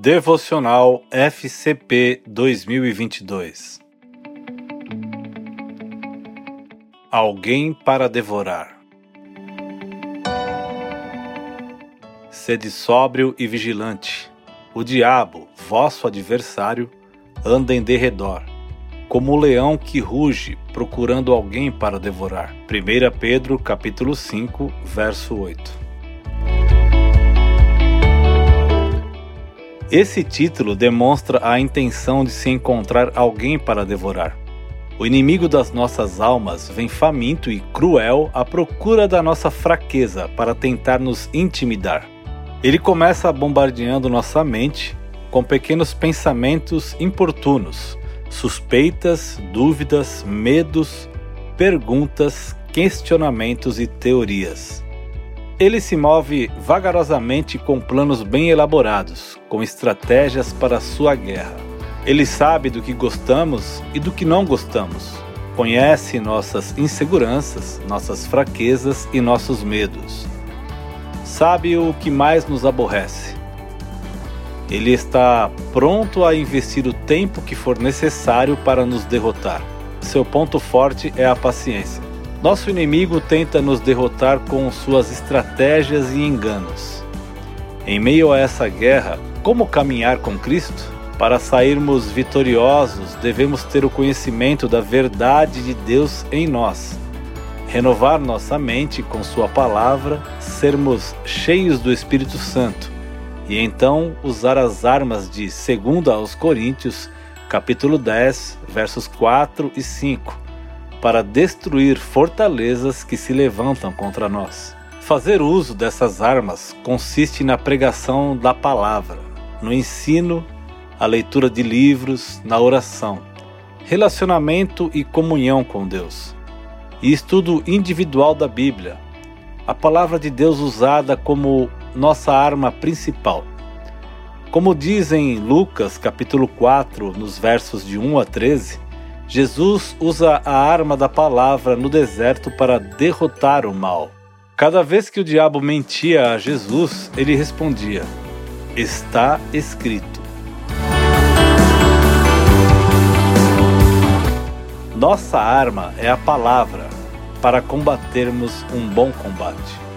Devocional FCP 2022 Alguém para devorar. Sede sóbrio e vigilante. O diabo, vosso adversário, anda em derredor, como o leão que ruge, procurando alguém para devorar. 1 Pedro capítulo 5, verso 8. Esse título demonstra a intenção de se encontrar alguém para devorar. O inimigo das nossas almas vem faminto e cruel à procura da nossa fraqueza para tentar nos intimidar. Ele começa bombardeando nossa mente com pequenos pensamentos importunos, suspeitas, dúvidas, medos, perguntas, questionamentos e teorias. Ele se move vagarosamente com planos bem elaborados, com estratégias para sua guerra. Ele sabe do que gostamos e do que não gostamos. Conhece nossas inseguranças, nossas fraquezas e nossos medos. Sabe o que mais nos aborrece. Ele está pronto a investir o tempo que for necessário para nos derrotar. Seu ponto forte é a paciência. Nosso inimigo tenta nos derrotar com suas estratégias e enganos. Em meio a essa guerra, como caminhar com Cristo? Para sairmos vitoriosos, devemos ter o conhecimento da verdade de Deus em nós, renovar nossa mente com Sua palavra, sermos cheios do Espírito Santo e então usar as armas de 2 aos Coríntios, capítulo 10, versos 4 e 5 para destruir fortalezas que se levantam contra nós. Fazer uso dessas armas consiste na pregação da palavra, no ensino, a leitura de livros, na oração, relacionamento e comunhão com Deus, e estudo individual da Bíblia, a palavra de Deus usada como nossa arma principal. Como diz em Lucas capítulo 4, nos versos de 1 a 13, Jesus usa a arma da palavra no deserto para derrotar o mal. Cada vez que o diabo mentia a Jesus, ele respondia: Está escrito. Nossa arma é a palavra para combatermos um bom combate.